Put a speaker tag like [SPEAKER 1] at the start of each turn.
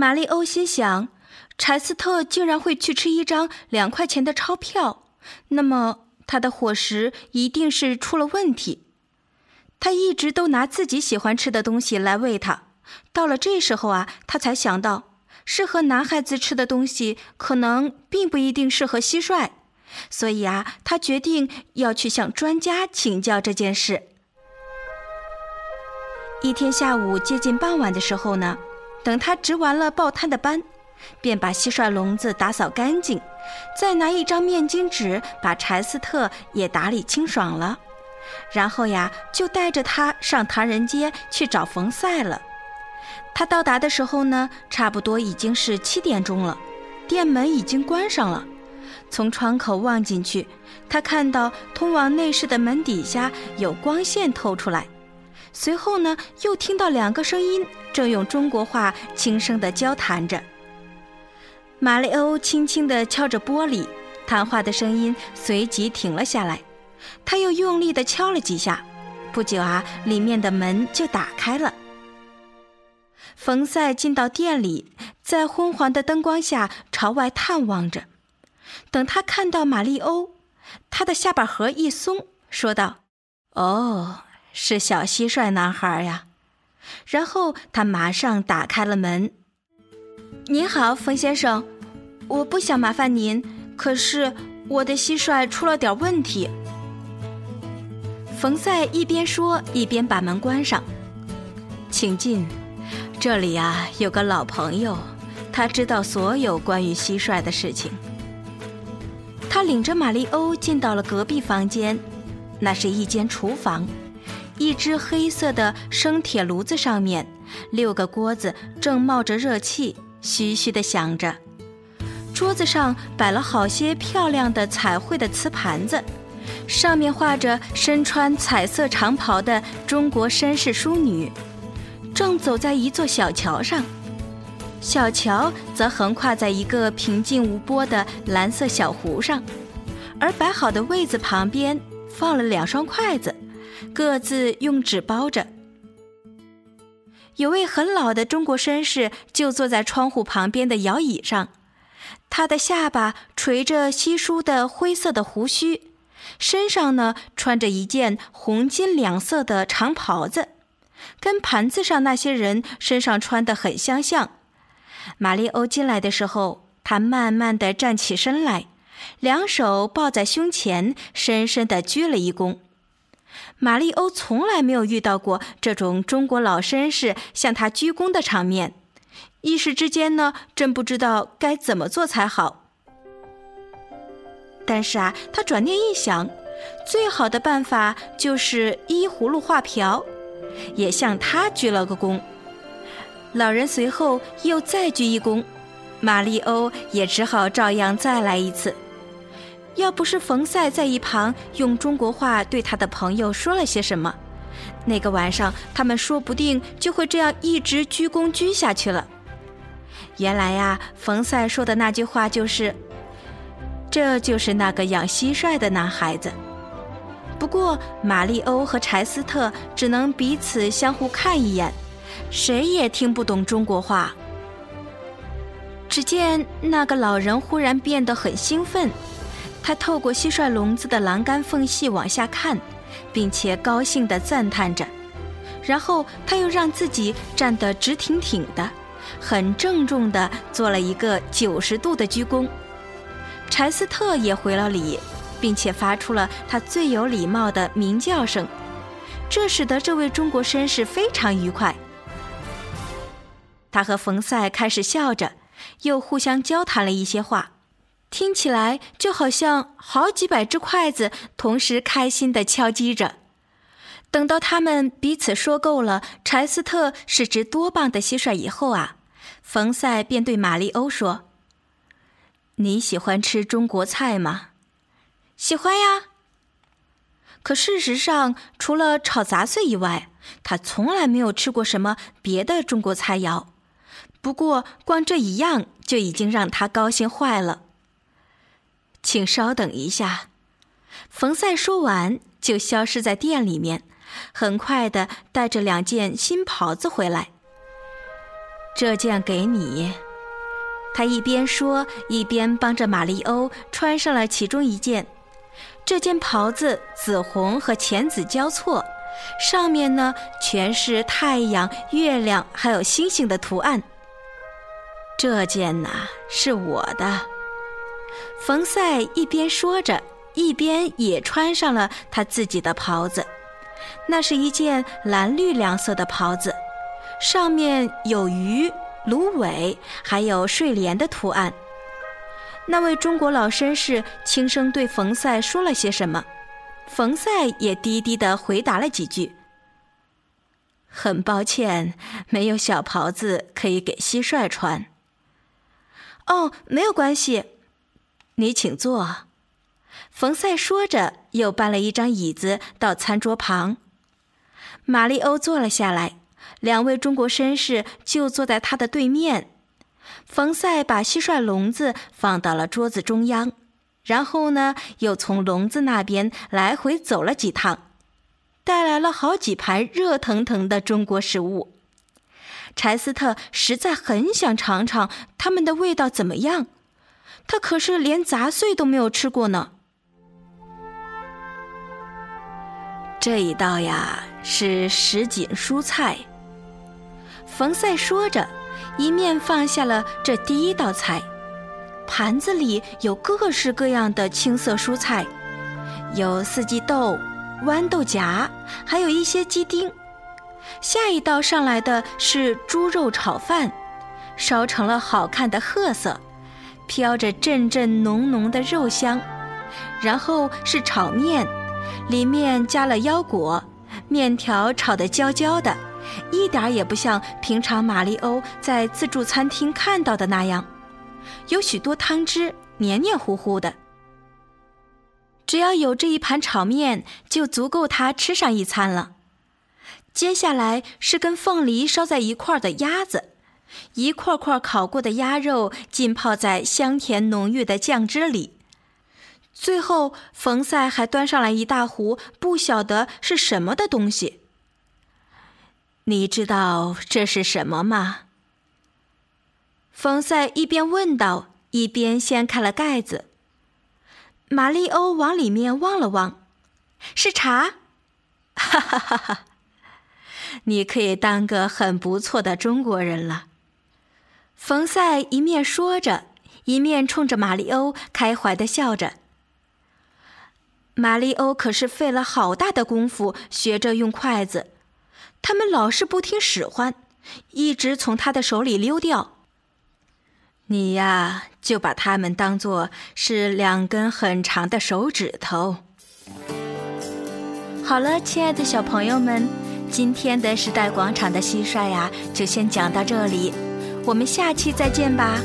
[SPEAKER 1] 玛丽欧心想，柴斯特竟然会去吃一张两块钱的钞票，那么他的伙食一定是出了问题。他一直都拿自己喜欢吃的东西来喂他，到了这时候啊，他才想到，适合男孩子吃的东西可能并不一定适合蟋蟀，所以啊，他决定要去向专家请教这件事。一天下午接近傍晚的时候呢。等他值完了报摊的班，便把蟋蟀笼子打扫干净，再拿一张面巾纸把柴斯特也打理清爽了。然后呀，就带着他上唐人街去找冯赛了。他到达的时候呢，差不多已经是七点钟了，店门已经关上了。从窗口望进去，他看到通往内室的门底下有光线透出来。随后呢，又听到两个声音正用中国话轻声地交谈着。马里欧轻轻地敲着玻璃，谈话的声音随即停了下来。他又用力地敲了几下，不久啊，里面的门就打开了。冯赛进到店里，在昏黄的灯光下朝外探望着。等他看到马里欧，他的下巴颏一松，说道：“哦。”是小蟋蟀男孩呀，然后他马上打开了门。您好，冯先生，我不想麻烦您，可是我的蟋蟀出了点问题。冯赛一边说一边把门关上。请进，这里呀有个老朋友，他知道所有关于蟋蟀的事情。他领着玛丽欧进到了隔壁房间，那是一间厨房。一只黑色的生铁炉子上面，六个锅子正冒着热气，嘘嘘地响着。桌子上摆了好些漂亮的彩绘的瓷盘子，上面画着身穿彩色长袍的中国绅士淑女，正走在一座小桥上。小桥则横跨在一个平静无波的蓝色小湖上，而摆好的位子旁边放了两双筷子。各自用纸包着。有位很老的中国绅士就坐在窗户旁边的摇椅上，他的下巴垂着稀疏的灰色的胡须，身上呢穿着一件红金两色的长袍子，跟盘子上那些人身上穿的很相像。玛丽欧进来的时候，他慢慢的站起身来，两手抱在胸前，深深的鞠了一躬。玛丽欧从来没有遇到过这种中国老绅士向他鞠躬的场面，一时之间呢，真不知道该怎么做才好。但是啊，他转念一想，最好的办法就是依葫芦画瓢，也向他鞠了个躬。老人随后又再鞠一躬，玛丽欧也只好照样再来一次。要不是冯赛在一旁用中国话对他的朋友说了些什么，那个晚上他们说不定就会这样一直鞠躬鞠下去了。原来呀，冯赛说的那句话就是：“这就是那个养蟋蟀的男孩子。”不过，玛丽欧和柴斯特只能彼此相互看一眼，谁也听不懂中国话。只见那个老人忽然变得很兴奋。他透过蟋蟀笼子的栏杆缝隙往下看，并且高兴地赞叹着。然后他又让自己站得直挺挺的，很郑重地做了一个九十度的鞠躬。柴斯特也回了礼，并且发出了他最有礼貌的鸣叫声。这使得这位中国绅士非常愉快。他和冯赛开始笑着，又互相交谈了一些话，听起来就好像好几百只筷子同时开心地敲击着。等到他们彼此说够了柴斯特是只多棒的蟋蟀以后啊，冯赛便对玛丽欧说：“你喜欢吃中国菜吗？”“喜欢呀。”可事实上，除了炒杂碎以外，他从来没有吃过什么别的中国菜肴。不过，光这一样就已经让他高兴坏了。请稍等一下，冯赛说完就消失在店里面，很快的带着两件新袍子回来。这件给你。他一边说，一边帮着玛丽欧穿上了其中一件。这件袍子紫红和浅紫交错，上面呢全是太阳、月亮还有星星的图案。这件呐是我的。冯赛一边说着，一边也穿上了他自己的袍子。那是一件蓝绿两色的袍子，上面有鱼、芦苇，还有睡莲的图案。那位中国老绅士轻声对冯赛说了些什么，冯赛也低低的回答了几句。很抱歉，没有小袍子可以给蟋蟀穿。哦，没有关系，你请坐。冯赛说着，又搬了一张椅子到餐桌旁。玛丽欧坐了下来，两位中国绅士就坐在他的对面。冯赛把蟋蟀笼子放到了桌子中央，然后呢，又从笼子那边来回走了几趟，带来了好几盘热腾腾的中国食物。柴斯特实在很想尝尝它们的味道怎么样，他可是连杂碎都没有吃过呢。这一道呀是什锦蔬菜。冯赛说着，一面放下了这第一道菜，盘子里有各式各样的青色蔬菜，有四季豆、豌豆荚，还有一些鸡丁。下一道上来的是猪肉炒饭，烧成了好看的褐色，飘着阵阵浓浓的肉香。然后是炒面，里面加了腰果，面条炒得焦焦的，一点也不像平常玛丽欧在自助餐厅看到的那样，有许多汤汁，黏黏糊糊的。只要有这一盘炒面，就足够他吃上一餐了。接下来是跟凤梨烧在一块儿的鸭子，一块块烤过的鸭肉浸泡在香甜浓郁的酱汁里。最后，冯赛还端上来一大壶不晓得是什么的东西。你知道这是什么吗？冯赛一边问道，一边掀开了盖子。玛丽欧往里面望了望，是茶。哈哈哈哈。你可以当个很不错的中国人了。冯赛一面说着，一面冲着玛丽欧开怀的笑着。玛丽欧可是费了好大的功夫学着用筷子，他们老是不听使唤，一直从他的手里溜掉。你呀，就把它们当做是两根很长的手指头。好了，亲爱的小朋友们。今天的时代广场的蟋蟀呀，就先讲到这里，我们下期再见吧。